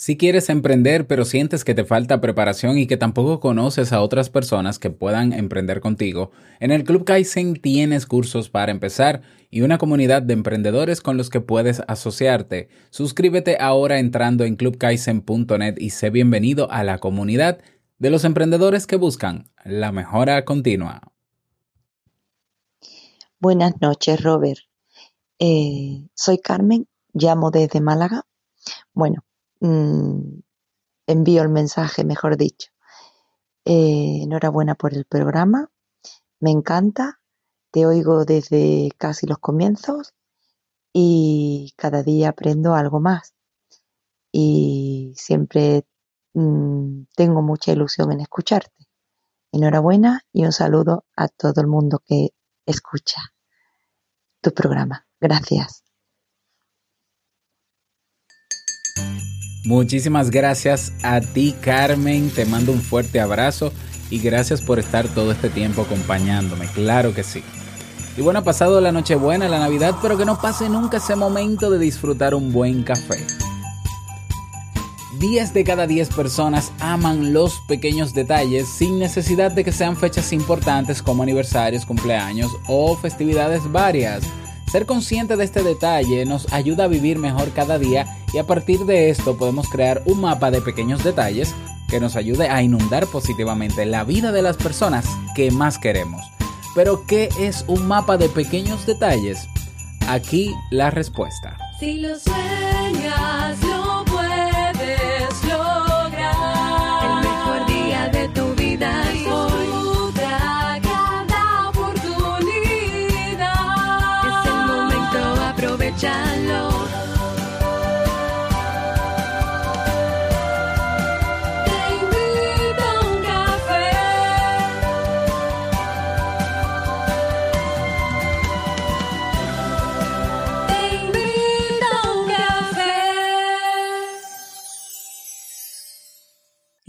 Si quieres emprender pero sientes que te falta preparación y que tampoco conoces a otras personas que puedan emprender contigo, en el Club Kaizen tienes cursos para empezar y una comunidad de emprendedores con los que puedes asociarte. Suscríbete ahora entrando en clubkaizen.net y sé bienvenido a la comunidad de los emprendedores que buscan la mejora continua. Buenas noches, Robert. Eh, soy Carmen, llamo desde Málaga. Bueno, Mm, envío el mensaje, mejor dicho. Eh, enhorabuena por el programa, me encanta, te oigo desde casi los comienzos y cada día aprendo algo más. Y siempre mm, tengo mucha ilusión en escucharte. Enhorabuena y un saludo a todo el mundo que escucha tu programa. Gracias. Muchísimas gracias a ti Carmen, te mando un fuerte abrazo y gracias por estar todo este tiempo acompañándome, claro que sí. Y bueno, ha pasado la Nochebuena, la Navidad, pero que no pase nunca ese momento de disfrutar un buen café. 10 de cada 10 personas aman los pequeños detalles sin necesidad de que sean fechas importantes como aniversarios, cumpleaños o festividades varias. Ser consciente de este detalle nos ayuda a vivir mejor cada día y a partir de esto podemos crear un mapa de pequeños detalles que nos ayude a inundar positivamente la vida de las personas que más queremos. Pero ¿qué es un mapa de pequeños detalles? Aquí la respuesta. Si lo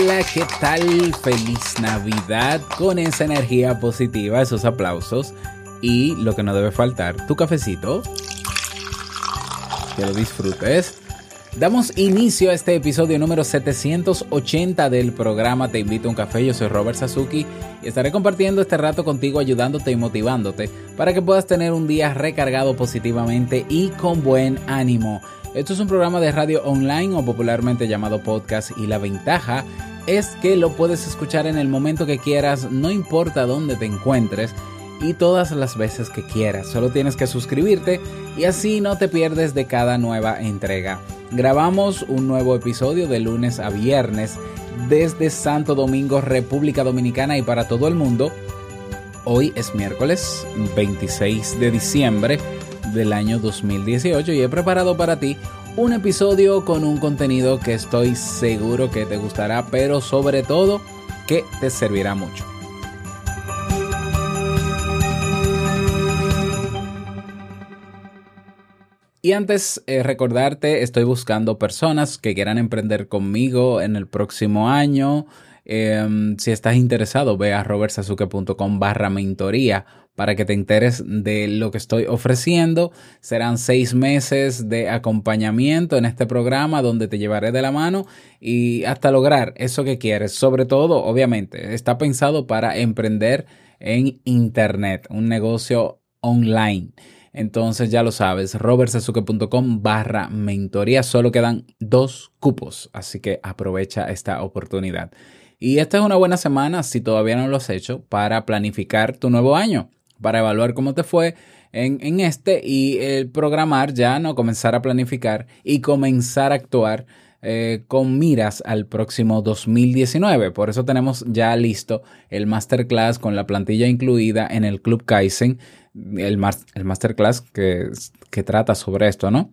Hola, ¿qué tal? Feliz Navidad con esa energía positiva, esos aplausos y lo que no debe faltar, tu cafecito. Que lo disfrutes. Damos inicio a este episodio número 780 del programa Te invito a un café. Yo soy Robert Sasuki y estaré compartiendo este rato contigo ayudándote y motivándote para que puedas tener un día recargado positivamente y con buen ánimo. Esto es un programa de radio online o popularmente llamado podcast y la ventaja es que lo puedes escuchar en el momento que quieras, no importa dónde te encuentres y todas las veces que quieras. Solo tienes que suscribirte y así no te pierdes de cada nueva entrega. Grabamos un nuevo episodio de lunes a viernes desde Santo Domingo, República Dominicana y para todo el mundo. Hoy es miércoles 26 de diciembre del año 2018 y he preparado para ti un episodio con un contenido que estoy seguro que te gustará, pero sobre todo que te servirá mucho. Y antes eh, recordarte, estoy buscando personas que quieran emprender conmigo en el próximo año. Em, si estás interesado, ve a robertsazuke.com barra mentoría para que te enteres de lo que estoy ofreciendo. Serán seis meses de acompañamiento en este programa donde te llevaré de la mano y hasta lograr eso que quieres. Sobre todo, obviamente, está pensado para emprender en Internet, un negocio online. Entonces ya lo sabes, robertsazuke.com barra mentoría. Solo quedan dos cupos, así que aprovecha esta oportunidad. Y esta es una buena semana, si todavía no lo has hecho, para planificar tu nuevo año para evaluar cómo te fue en, este y el programar ya, ¿no? Comenzar a planificar y comenzar a actuar eh, con miras al próximo 2019. Por eso tenemos ya listo el masterclass con la plantilla incluida en el Club Kaizen, el, el masterclass que, que trata sobre esto, ¿no?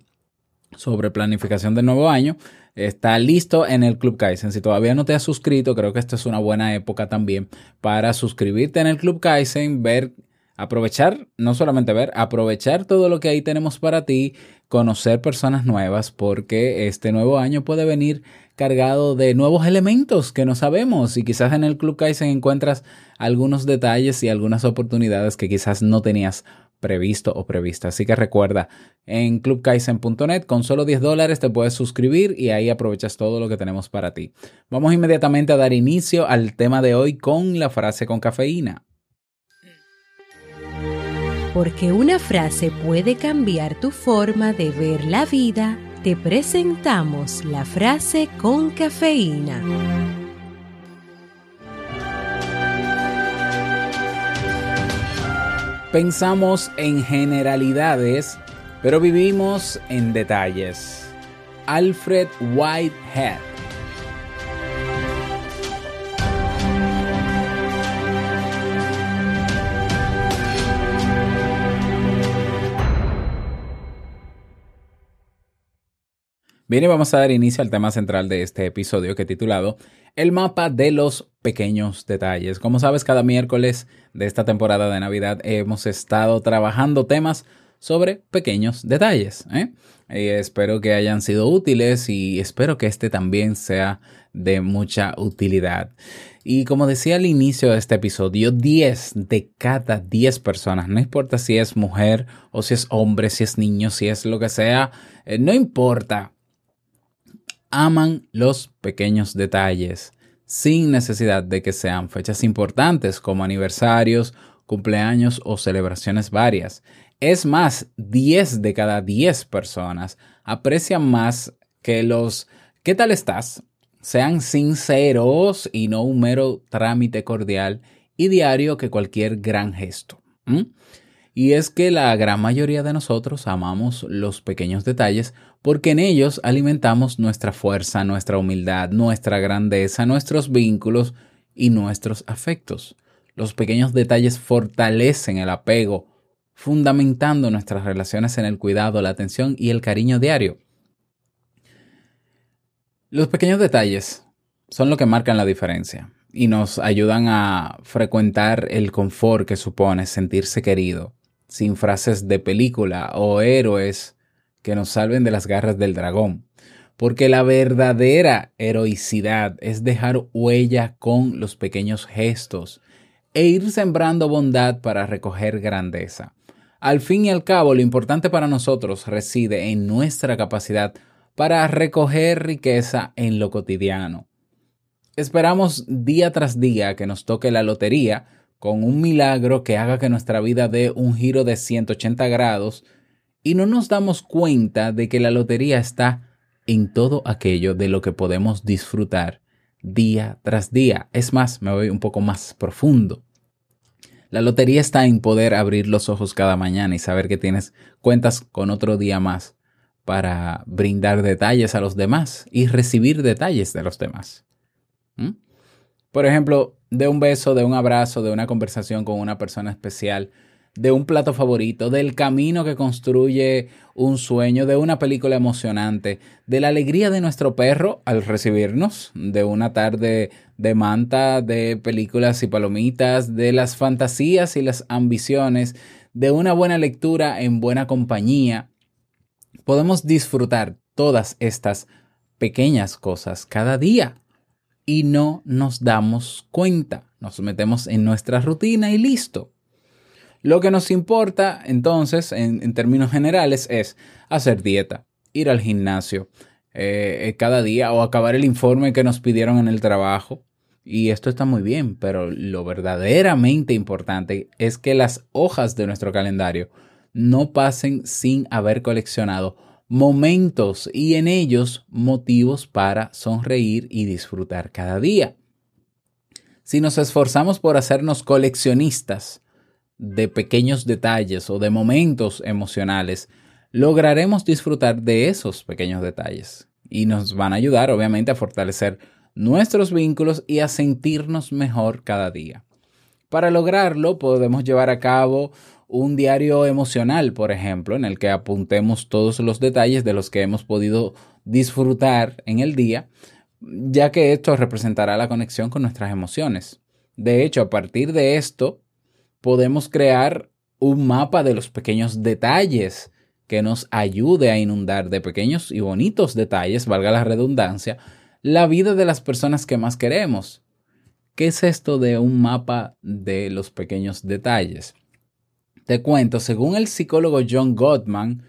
sobre planificación del nuevo año, está listo en el Club Kaizen. Si todavía no te has suscrito, creo que esta es una buena época también para suscribirte en el Club Kaizen, ver, aprovechar, no solamente ver, aprovechar todo lo que ahí tenemos para ti, conocer personas nuevas, porque este nuevo año puede venir cargado de nuevos elementos que no sabemos y quizás en el Club Kaizen encuentras algunos detalles y algunas oportunidades que quizás no tenías previsto o prevista. Así que recuerda, en clubkaizen.net con solo 10 dólares te puedes suscribir y ahí aprovechas todo lo que tenemos para ti. Vamos inmediatamente a dar inicio al tema de hoy con la frase con cafeína. Porque una frase puede cambiar tu forma de ver la vida, te presentamos la frase con cafeína. Pensamos en generalidades, pero vivimos en detalles. Alfred Whitehead. Bien, y vamos a dar inicio al tema central de este episodio que he titulado El mapa de los pequeños detalles. Como sabes, cada miércoles de esta temporada de Navidad hemos estado trabajando temas sobre pequeños detalles. ¿eh? Y espero que hayan sido útiles y espero que este también sea de mucha utilidad. Y como decía al inicio de este episodio, 10 de cada 10 personas, no importa si es mujer o si es hombre, si es niño, si es lo que sea, eh, no importa aman los pequeños detalles, sin necesidad de que sean fechas importantes como aniversarios, cumpleaños o celebraciones varias. Es más, 10 de cada 10 personas aprecian más que los ¿qué tal estás? sean sinceros y no un mero trámite cordial y diario que cualquier gran gesto. Y es que la gran mayoría de nosotros amamos los pequeños detalles porque en ellos alimentamos nuestra fuerza, nuestra humildad, nuestra grandeza, nuestros vínculos y nuestros afectos. Los pequeños detalles fortalecen el apego, fundamentando nuestras relaciones en el cuidado, la atención y el cariño diario. Los pequeños detalles son lo que marcan la diferencia y nos ayudan a frecuentar el confort que supone sentirse querido, sin frases de película o héroes que nos salven de las garras del dragón. Porque la verdadera heroicidad es dejar huella con los pequeños gestos e ir sembrando bondad para recoger grandeza. Al fin y al cabo, lo importante para nosotros reside en nuestra capacidad para recoger riqueza en lo cotidiano. Esperamos día tras día que nos toque la lotería con un milagro que haga que nuestra vida dé un giro de 180 grados y no nos damos cuenta de que la lotería está en todo aquello de lo que podemos disfrutar día tras día. Es más, me voy un poco más profundo. La lotería está en poder abrir los ojos cada mañana y saber que tienes cuentas con otro día más para brindar detalles a los demás y recibir detalles de los demás. ¿Mm? Por ejemplo, de un beso, de un abrazo, de una conversación con una persona especial, de un plato favorito, del camino que construye un sueño, de una película emocionante, de la alegría de nuestro perro al recibirnos, de una tarde de manta, de películas y palomitas, de las fantasías y las ambiciones, de una buena lectura en buena compañía. Podemos disfrutar todas estas pequeñas cosas cada día y no nos damos cuenta. Nos metemos en nuestra rutina y listo. Lo que nos importa entonces, en, términos generales, es hacer dieta, ir al gimnasio eh, eh, cada día o acabar el informe que nos pidieron en el trabajo. Y esto está muy bien, pero lo verdaderamente importante es que las hojas de nuestro calendario no pasen sin haber coleccionado momentos y en ellos motivos para sonreír y disfrutar cada día. Si nos esforzamos por hacernos coleccionistas de pequeños detalles o de momentos emocionales, lograremos disfrutar de esos pequeños detalles y nos van a ayudar obviamente a fortalecer nuestros vínculos y a sentirnos mejor cada día. Para lograrlo podemos llevar a cabo un diario emocional, por ejemplo, en el que apuntemos todos los detalles de los que hemos podido disfrutar en el día, ya que esto representará la conexión con nuestras emociones. De hecho, a partir de esto, podemos crear un mapa de los pequeños detalles que nos ayude a inundar de pequeños y bonitos detalles, valga la redundancia, la vida de las personas que más queremos. ¿Qué es esto de un mapa de los pequeños detalles? Te cuento, según el psicólogo John Gottman,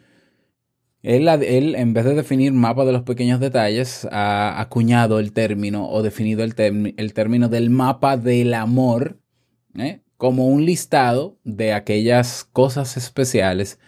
él, en vez de definir mapa de los pequeños detalles, ha acuñado el término o definido el, el término del mapa del amor ¿eh? Como un listado de aquellas cosas especiales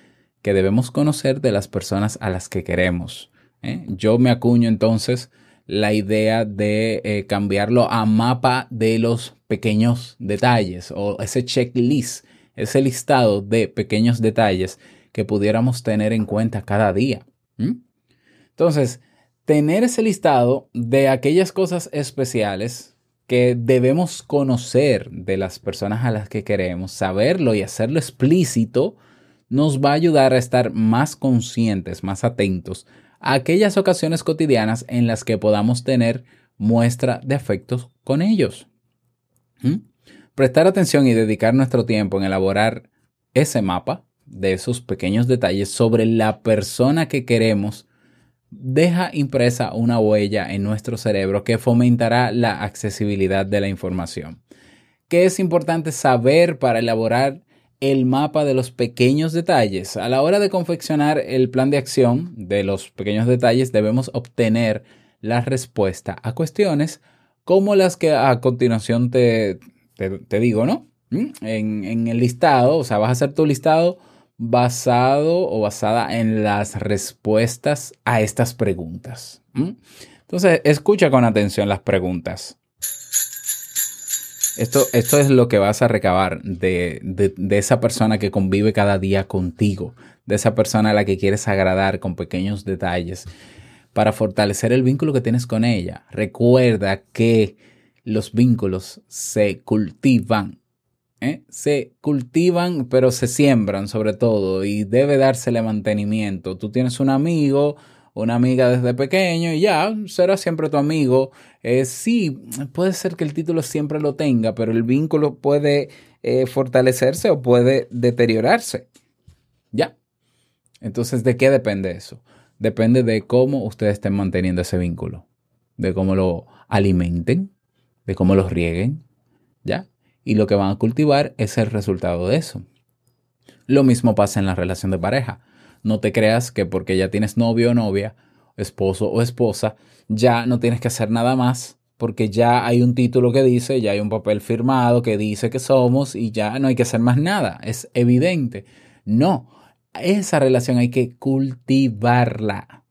que debemos conocer de las personas a las que queremos. ¿eh? Yo me acuño entonces la idea de eh, cambiarlo a mapa de los pequeños detalles o ese checklist, ese listado de pequeños detalles que pudiéramos tener en cuenta cada día. Entonces, tener ese listado de aquellas cosas especiales que debemos conocer de las personas a las que queremos, saberlo y hacerlo explícito, nos va a ayudar a estar más conscientes, más atentos a aquellas ocasiones cotidianas en las que podamos tener muestra de afectos con ellos. ¿Mm? Prestar atención y dedicar nuestro tiempo en elaborar ese mapa de esos pequeños detalles sobre la persona que queremos deja impresa una huella en nuestro cerebro que fomentará la accesibilidad de la información. ¿Qué es importante saber para elaborar el mapa de los pequeños detalles. A la hora de confeccionar el plan de acción de los pequeños detalles debemos obtener la respuesta a cuestiones como las que a continuación te, te, digo, ¿no? ¿Mm? En, en, el listado, o sea, vas a hacer tu listado basado o basada en las respuestas a estas preguntas. Entonces, escucha con atención las preguntas. Esto, esto es lo que vas a recabar de, de, esa persona que convive cada día contigo, de esa persona a la que quieres agradar con pequeños detalles, para fortalecer el vínculo que tienes con ella. Recuerda que los vínculos se cultivan. ¿Eh? Se cultivan, pero se siembran sobre todo y debe dársele mantenimiento. Tú tienes un amigo, una amiga desde pequeño y ya será siempre tu amigo. Eh, sí, puede ser que el título siempre lo tenga, pero el vínculo puede eh, fortalecerse o puede deteriorarse. Ya. Entonces, ¿de qué depende eso? Depende de cómo ustedes estén manteniendo ese vínculo, de cómo lo alimenten, de cómo lo rieguen, ¿ya? Y lo que van a cultivar es el resultado de eso. Lo mismo pasa en la relación de pareja. No te creas que porque ya tienes novio o novia, esposo o esposa, ya no tienes que hacer nada más porque ya hay un título que dice, ya hay un papel firmado que dice que somos y ya no hay que hacer más nada. Es evidente. No, esa relación hay que cultivarla.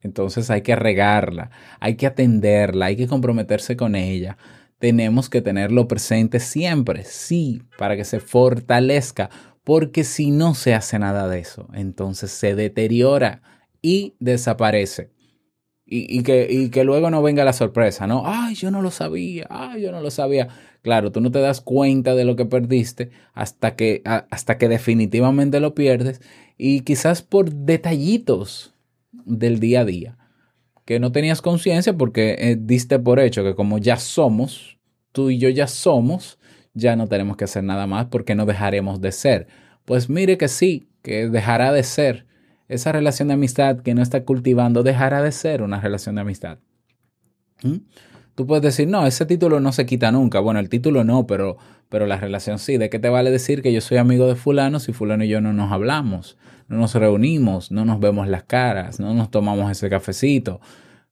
Entonces hay que regarla, hay que atenderla, hay que comprometerse con ella. Tenemos que tenerlo presente siempre, sí, para que se fortalezca porque si no se hace nada de eso, entonces se deteriora y desaparece. Y, que, que, luego no venga la sorpresa, ¿no? Ay, yo no lo sabía, ay, yo no lo sabía. Claro, tú no te das cuenta de lo que perdiste hasta que, hasta que definitivamente lo pierdes y quizás por detallitos del día a día que no tenías conciencia porque eh, diste por hecho que como ya somos, tú y yo ya somos, ya no tenemos que hacer nada más porque no dejaremos de ser. Pues mire que sí, que dejará de ser. Esa relación de amistad que no está cultivando dejará de ser una relación de amistad. ¿Mm? Tú puedes decir, no, ese título no se quita nunca. Bueno, el título no, pero, pero la relación sí. ¿De qué te vale decir que yo soy amigo de fulano si fulano y yo no nos hablamos, no nos reunimos, no nos vemos las caras, no nos tomamos ese cafecito?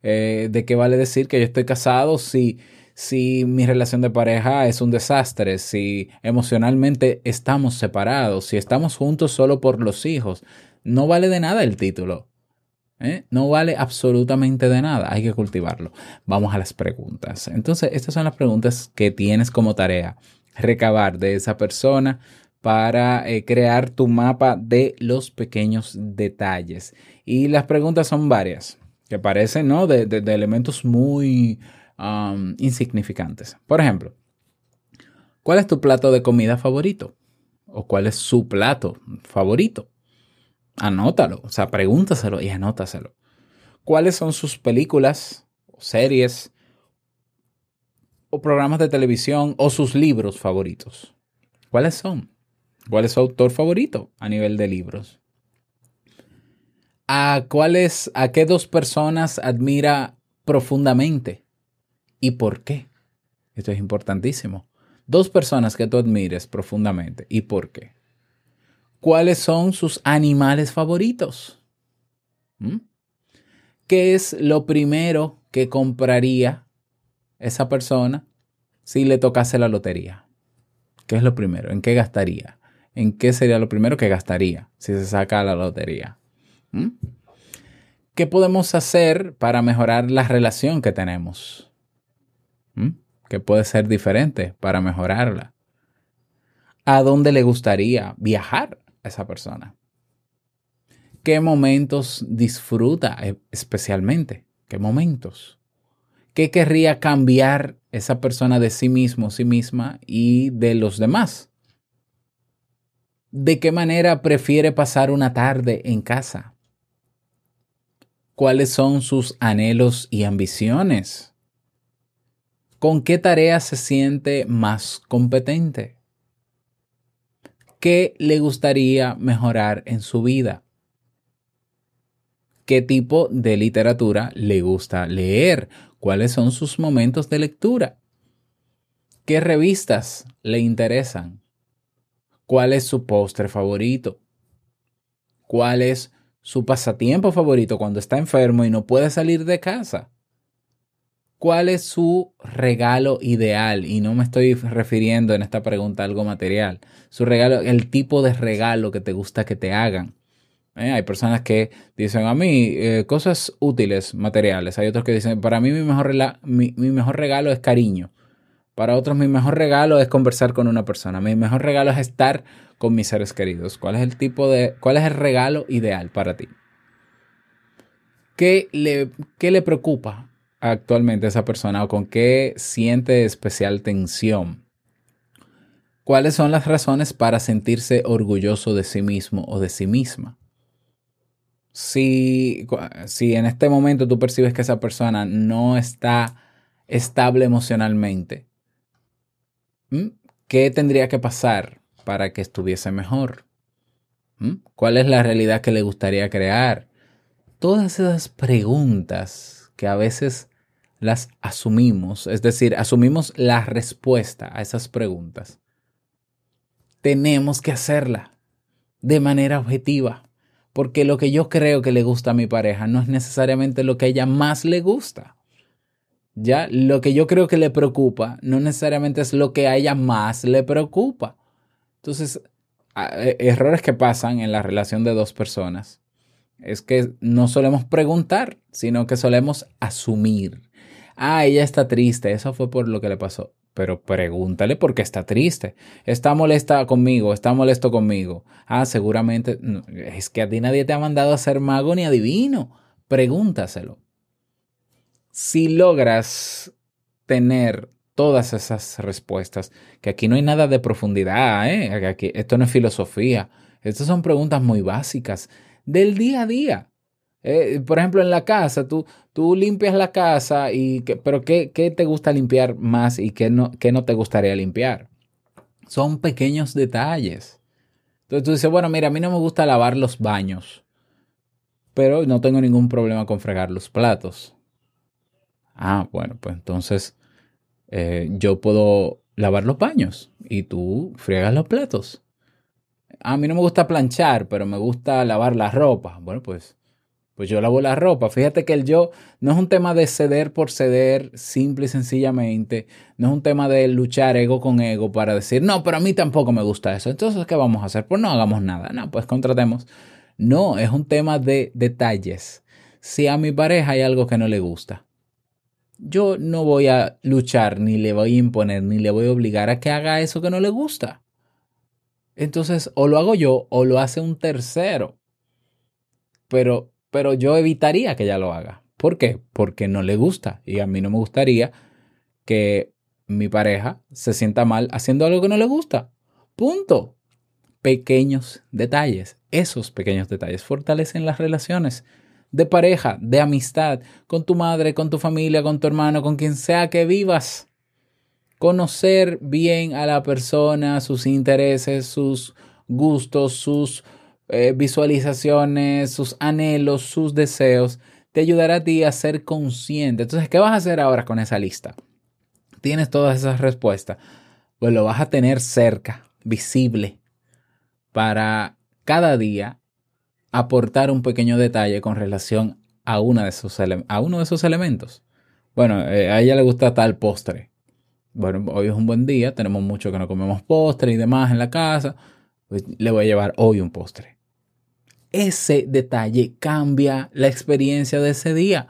Eh, ¿De qué vale decir que yo estoy casado si si mi relación de pareja es un desastre, si emocionalmente estamos separados, si estamos juntos solo por los hijos. No vale de nada el título. ¿Eh? No vale absolutamente de nada. Hay que cultivarlo. Vamos a las preguntas. Entonces, estas son las preguntas que tienes como tarea. Recabar de esa persona para eh, crear tu mapa de los pequeños detalles. Y las preguntas son varias, que parecen, ¿no? de, de elementos muy insignificantes. Por ejemplo, ¿Cuál es tu plato de comida favorito? ¿O cuál es su plato favorito? Anótalo, o sea, pregúntaselo y anótaselo. ¿Cuáles son sus películas o series o programas de televisión o sus libros favoritos? ¿Cuáles son? ¿Cuál es su autor favorito a nivel de libros? ¿A cuáles, a qué dos personas admira profundamente? ¿Y por qué? Esto es importantísimo. Dos personas que tú admires profundamente. ¿Y por qué? ¿Cuáles son sus animales favoritos? ¿Mm? ¿Qué es lo primero que compraría esa persona si le tocase la lotería? ¿Qué es lo primero? ¿En qué gastaría? ¿En qué sería lo primero que gastaría si se saca la lotería? ¿Mm? ¿Qué podemos hacer para mejorar la relación que tenemos? ¿Mm? ¿Qué puede ser diferente para mejorarla? ¿A dónde le gustaría viajar esa persona? ¿Qué momentos disfruta e, especialmente? ¿Qué momentos? ¿Qué querría cambiar esa persona de sí mismo, sí misma y de los demás? ¿De qué manera prefiere pasar una tarde en casa? ¿Cuáles son sus anhelos y ambiciones? ¿Con qué tarea se siente más competente? ¿Qué le gustaría mejorar en su vida? ¿Qué tipo de literatura le gusta leer? ¿Cuáles son sus momentos de lectura? ¿Qué revistas le interesan? ¿Cuál es su postre favorito? ¿Cuál es su pasatiempo favorito cuando está enfermo y no puede salir de casa? ¿Cuál es su regalo ideal? Y no me estoy refiriendo en esta pregunta a algo material. Su regalo, el tipo de regalo que te gusta que te hagan. ¿eh? Hay personas que dicen a mí eh, cosas útiles, materiales. Hay otros que dicen, para mí mi mejor, mi, mejor regalo es cariño. Para otros mi mejor regalo es conversar con una persona. Mi mejor regalo es estar con mis seres queridos. ¿Cuál es el tipo de, cuál es el regalo ideal para ti? ¿Qué le, qué le preocupa actualmente esa persona o con qué siente especial tensión? ¿Cuáles son las razones para sentirse orgulloso de sí mismo o de sí misma? si, si en este momento tú percibes que esa persona no está estable emocionalmente, ¿qué tendría que pasar para que estuviese mejor? ¿Cuál es la realidad que le gustaría crear? Todas esas preguntas que a veces las asumimos, es decir, asumimos la respuesta a esas preguntas. Tenemos que hacerla de manera objetiva porque lo que yo creo que le gusta a mi pareja no es necesariamente lo que a ella más le gusta. Ya, lo que yo creo que le preocupa no necesariamente es lo que a ella más le preocupa. Entonces, e, errores que pasan en la relación de dos personas es que no solemos preguntar, sino que solemos asumir. Ah, ella está triste, eso fue por lo que le pasó pero pregúntale por qué está triste. Está molesta conmigo, está molesto conmigo. Ah, seguramente es que a ti nadie te ha mandado a ser mago ni adivino. Pregúntaselo. Si logras tener todas esas respuestas, que aquí no hay nada de profundidad, ¿eh? Aquí, esto no es filosofía, estas son preguntas muy básicas del día a día. Eh, por ejemplo, en la casa, tú, tú limpias la casa, y pero ¿qué, te gusta limpiar más y qué no, qué no te gustaría limpiar? Son pequeños detalles. Entonces tú dices, bueno, mira, a mí no me gusta lavar los baños, pero no tengo ningún problema con fregar los platos. Ah, bueno, pues entonces eh, yo puedo lavar los baños y tú friegas los platos. A mí no me gusta planchar, pero me gusta lavar la ropa. Bueno, pues pues yo lavo la ropa. Fíjate que el yo no es un tema de ceder por ceder, simple y sencillamente. No es un tema de luchar ego con ego para decir, no, pero a mí tampoco me gusta eso. Entonces, ¿qué vamos a hacer? Pues no hagamos nada. No, pues contratemos. No, es un tema de detalles. Si a mi pareja hay algo que no le gusta, yo no voy a luchar, ni le voy a imponer, ni le voy a obligar a que haga eso que no le gusta. Entonces, o lo hago yo o lo hace un tercero. Pero pero yo evitaría que ella lo haga. ¿Por qué? Porque no le gusta y a mí no me gustaría que mi pareja se sienta mal haciendo algo que no le gusta. Punto. Pequeños detalles. Esos pequeños detalles fortalecen las relaciones de pareja, de amistad, con tu madre, con tu familia, con tu hermano, con quien sea que vivas. Conocer bien a la persona, sus intereses, sus gustos, sus eh, visualizaciones, sus anhelos, sus deseos, te ayudará a ti a ser consciente. Entonces, ¿qué vas a hacer ahora con esa lista? Tienes todas esas respuestas. Pues lo vas a tener cerca, visible, para cada día aportar un pequeño detalle con relación a, una de a uno de esos elementos. Bueno, eh, a ella le gusta tal postre. Bueno, hoy es un buen día, tenemos mucho que no comemos postre y demás en la casa. Pues le voy a llevar hoy un postre. Ese detalle cambia la experiencia de ese día.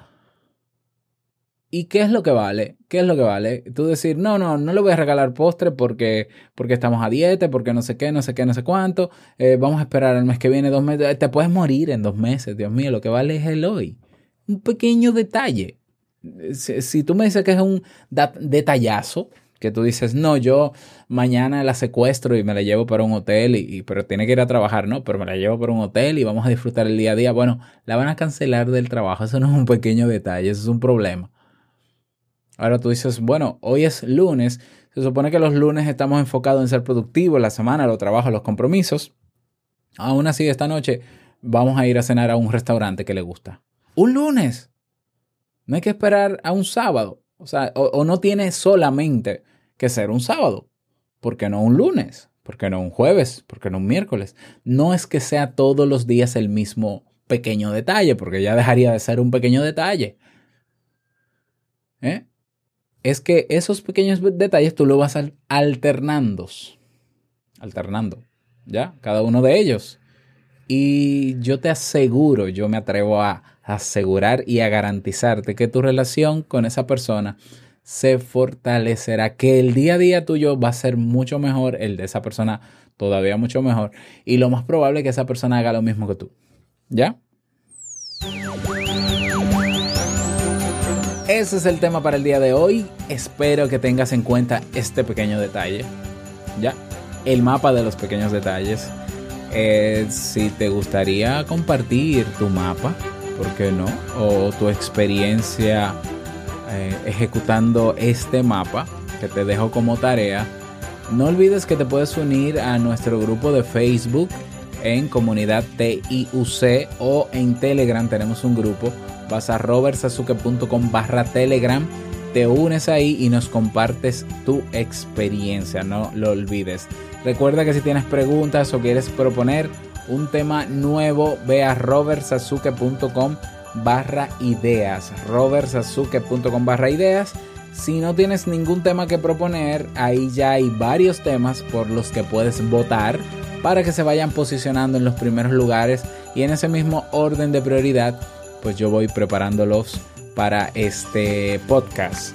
¿Y qué es lo que vale? ¿Qué es lo que vale? Tú decir, no, no, no le voy a regalar postre porque, porque estamos a dieta, porque no sé qué, no sé qué, no sé cuánto. Eh, vamos a esperar el mes que viene, dos meses. Te puedes morir en dos meses, Dios mío, lo que vale es el hoy. Un pequeño detalle. Si, tú me dices que es un detallazo, que tú dices, no, yo mañana la secuestro y me la llevo para un hotel, y, pero tiene que ir a trabajar, no, pero me la llevo para un hotel y vamos a disfrutar el día a día. Bueno, la van a cancelar del trabajo, eso no es un pequeño detalle, eso es un problema. Ahora tú dices, bueno, hoy es lunes, se supone que los lunes estamos enfocados en ser productivos, la semana, los trabajos, los compromisos. Aún así, esta noche vamos a ir a cenar a un restaurante que le gusta. Un lunes. No hay que esperar a un sábado. O sea, o, no tiene solamente que ser un sábado. ¿Por qué no un lunes? ¿Por qué no un jueves? ¿Por qué no un miércoles? No es que sea todos los días el mismo pequeño detalle, porque ya dejaría de ser un pequeño detalle. ¿Eh? es que esos pequeños detalles tú lo vas alternando. Alternando, ¿ya? Cada uno de ellos. Y yo te aseguro, yo me atrevo a asegurar y a garantizarte que tu relación con esa persona se fortalecerá, que el día a día tuyo va a ser mucho mejor, el de esa persona todavía mucho mejor, y lo más probable es que esa persona haga lo mismo que tú. ¿Ya? Ese es el tema para el día de hoy. Espero que tengas en cuenta este pequeño detalle. Ya, el mapa de los pequeños detalles. Eh, si te gustaría compartir tu mapa, ¿por qué no? O tu experiencia eh, ejecutando este mapa que te dejo como tarea. No olvides que te puedes unir a nuestro grupo de Facebook en comunidad TIUC o en Telegram tenemos un grupo vas a robertsazuke.com barra telegram, te unes ahí y nos compartes tu experiencia, no lo olvides. Recuerda que si tienes preguntas o quieres proponer un tema nuevo, ve a robertsazuke.com barra ideas, robertsazuke.com barra ideas. Si no tienes ningún tema que proponer, ahí ya hay varios temas por los que puedes votar para que se vayan posicionando en los primeros lugares y en ese mismo orden de prioridad pues yo voy preparándolos para este podcast.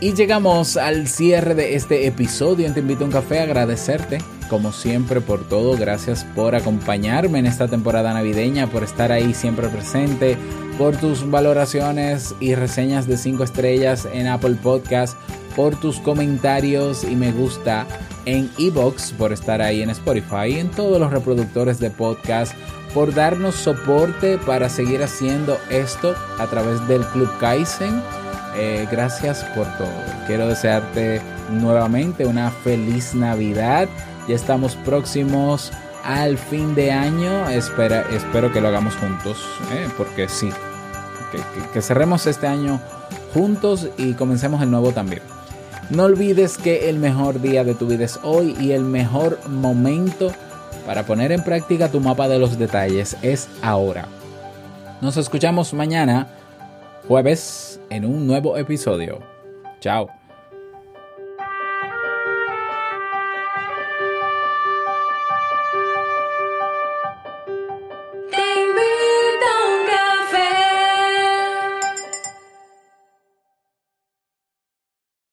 Y llegamos al cierre de este episodio. Te invito a un café agradecerte, como siempre, por todo. Gracias por acompañarme en esta temporada navideña, por estar ahí siempre presente, por tus valoraciones y reseñas de 5 estrellas en Apple Podcast, por tus comentarios y me gusta en Evox, por estar ahí en Spotify en todos los reproductores de podcast por darnos soporte para seguir haciendo esto a través del Club Kaizen. Eh, gracias por todo. Quiero desearte nuevamente una feliz Navidad. Ya estamos próximos al fin de año. Espera, espero que lo hagamos juntos, eh, porque sí, que cerremos este año juntos y comencemos el nuevo también. No olvides que el mejor día de tu vida es hoy y el mejor momento para poner en práctica tu mapa de los detalles es ahora. Nos escuchamos mañana, jueves, en un nuevo episodio. Chao.